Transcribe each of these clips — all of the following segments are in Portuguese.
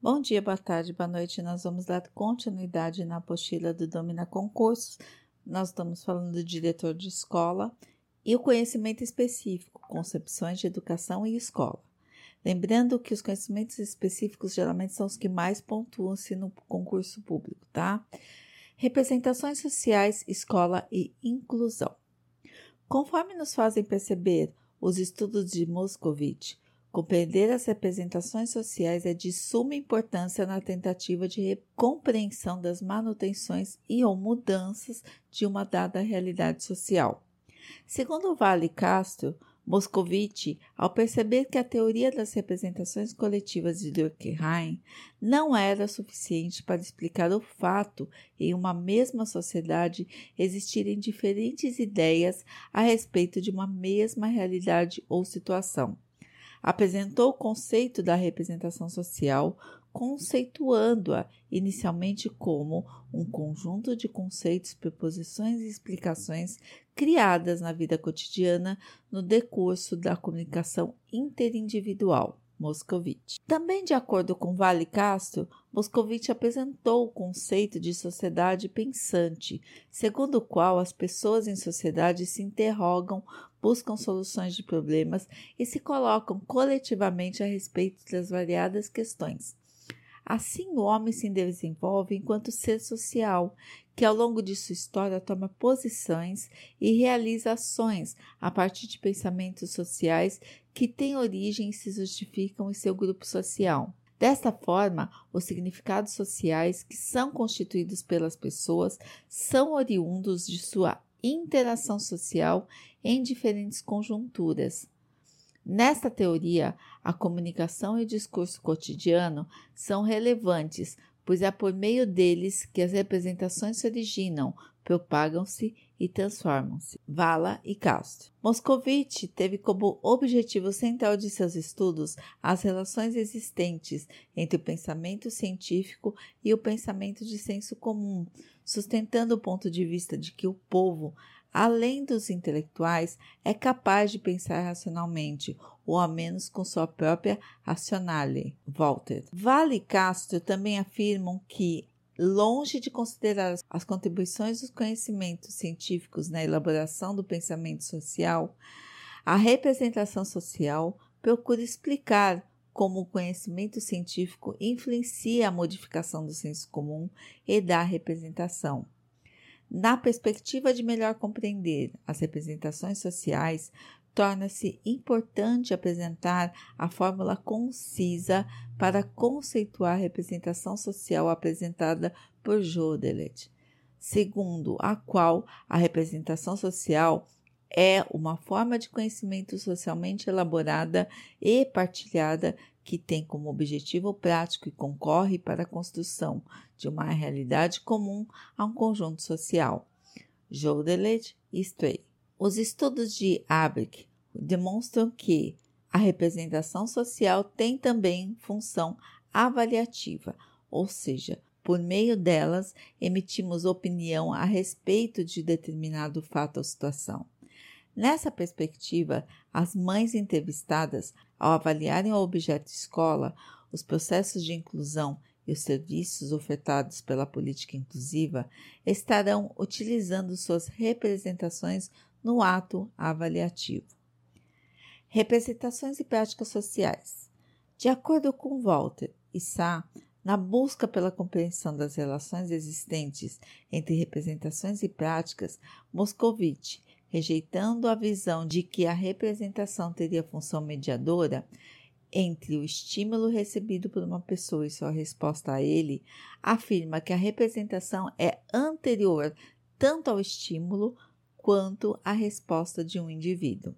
Bom dia, boa tarde, boa noite. Nós vamos dar continuidade na apostila do Domina Concursos. Nós estamos falando do diretor de escola e o conhecimento específico, concepções de educação e escola. Lembrando que os conhecimentos específicos geralmente são os que mais pontuam-se no concurso público, tá? Representações sociais, escola e inclusão. Conforme nos fazem perceber os estudos de Moscovitch, Compreender as representações sociais é de suma importância na tentativa de compreensão das manutenções e ou mudanças de uma dada realidade social. Segundo Vale Castro, Moscovici, ao perceber que a teoria das representações coletivas de Durkheim não era suficiente para explicar o fato em uma mesma sociedade existirem diferentes ideias a respeito de uma mesma realidade ou situação. Apresentou o conceito da representação social, conceituando-a inicialmente como um conjunto de conceitos, preposições e explicações criadas na vida cotidiana no decurso da comunicação interindividual. Moscovitch. Também de acordo com Vale Castro, Moscovitch apresentou o conceito de sociedade pensante, segundo o qual as pessoas em sociedade se interrogam, buscam soluções de problemas e se colocam coletivamente a respeito das variadas questões. Assim, o homem se desenvolve enquanto ser social, que ao longo de sua história toma posições e realiza ações a partir de pensamentos sociais que têm origem e se justificam em seu grupo social. Desta forma, os significados sociais que são constituídos pelas pessoas são oriundos de sua interação social em diferentes conjunturas. Nesta teoria, a comunicação e o discurso cotidiano são relevantes, pois é por meio deles que as representações se originam, propagam-se e transformam-se. Vala e Castro. Moscovitch teve como objetivo central de seus estudos as relações existentes entre o pensamento científico e o pensamento de senso comum, sustentando o ponto de vista de que o povo além dos intelectuais, é capaz de pensar racionalmente, ou ao menos com sua própria racionale. Walter. Vale e Castro também afirmam que, longe de considerar as contribuições dos conhecimentos científicos na elaboração do pensamento social, a representação social procura explicar como o conhecimento científico influencia a modificação do senso comum e da representação. Na perspectiva de melhor compreender as representações sociais, torna-se importante apresentar a fórmula concisa para conceituar a representação social apresentada por Jodelet, segundo a qual a representação social é uma forma de conhecimento socialmente elaborada e partilhada que tem como objetivo prático e concorre para a construção de uma realidade comum a um conjunto social. Jodelet e Stray. Os estudos de Abrick demonstram que a representação social tem também função avaliativa, ou seja, por meio delas emitimos opinião a respeito de determinado fato ou situação. Nessa perspectiva, as mães entrevistadas, ao avaliarem o objeto escola, os processos de inclusão e os serviços ofertados pela política inclusiva, estarão utilizando suas representações no ato avaliativo. Representações e práticas sociais. De acordo com Walter e Sá, na busca pela compreensão das relações existentes entre representações e práticas, Moscovitch rejeitando a visão de que a representação teria função mediadora entre o estímulo recebido por uma pessoa e sua resposta a ele, afirma que a representação é anterior tanto ao estímulo quanto à resposta de um indivíduo.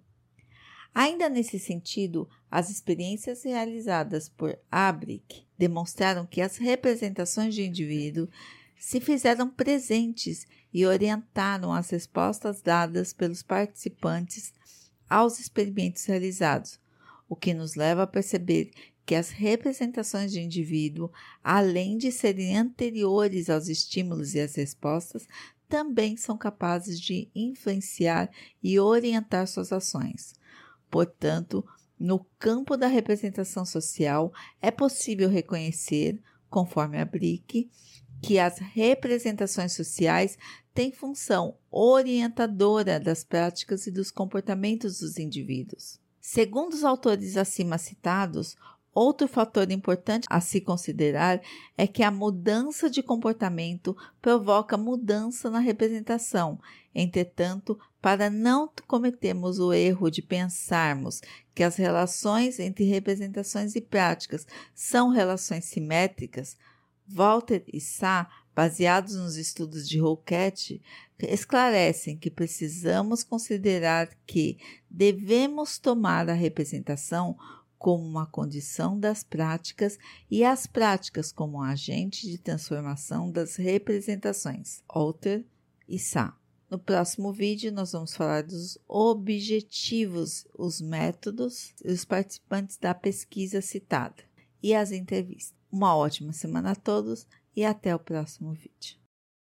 Ainda nesse sentido, as experiências realizadas por Abrick demonstraram que as representações de indivíduo se fizeram presentes e orientaram as respostas dadas pelos participantes aos experimentos realizados, o que nos leva a perceber que as representações de indivíduo, além de serem anteriores aos estímulos e às respostas, também são capazes de influenciar e orientar suas ações. Portanto, no campo da representação social, é possível reconhecer, conforme a BRIC, que as representações sociais têm função orientadora das práticas e dos comportamentos dos indivíduos. Segundo os autores acima citados, Outro fator importante a se considerar é que a mudança de comportamento provoca mudança na representação. Entretanto, para não cometermos o erro de pensarmos que as relações entre representações e práticas são relações simétricas, Walter e Sá, baseados nos estudos de Rouquette, esclarecem que precisamos considerar que devemos tomar a representação como uma condição das práticas e as práticas como um agente de transformação das representações. Alter e Sá. No próximo vídeo, nós vamos falar dos objetivos, os métodos e os participantes da pesquisa citada e as entrevistas. Uma ótima semana a todos e até o próximo vídeo.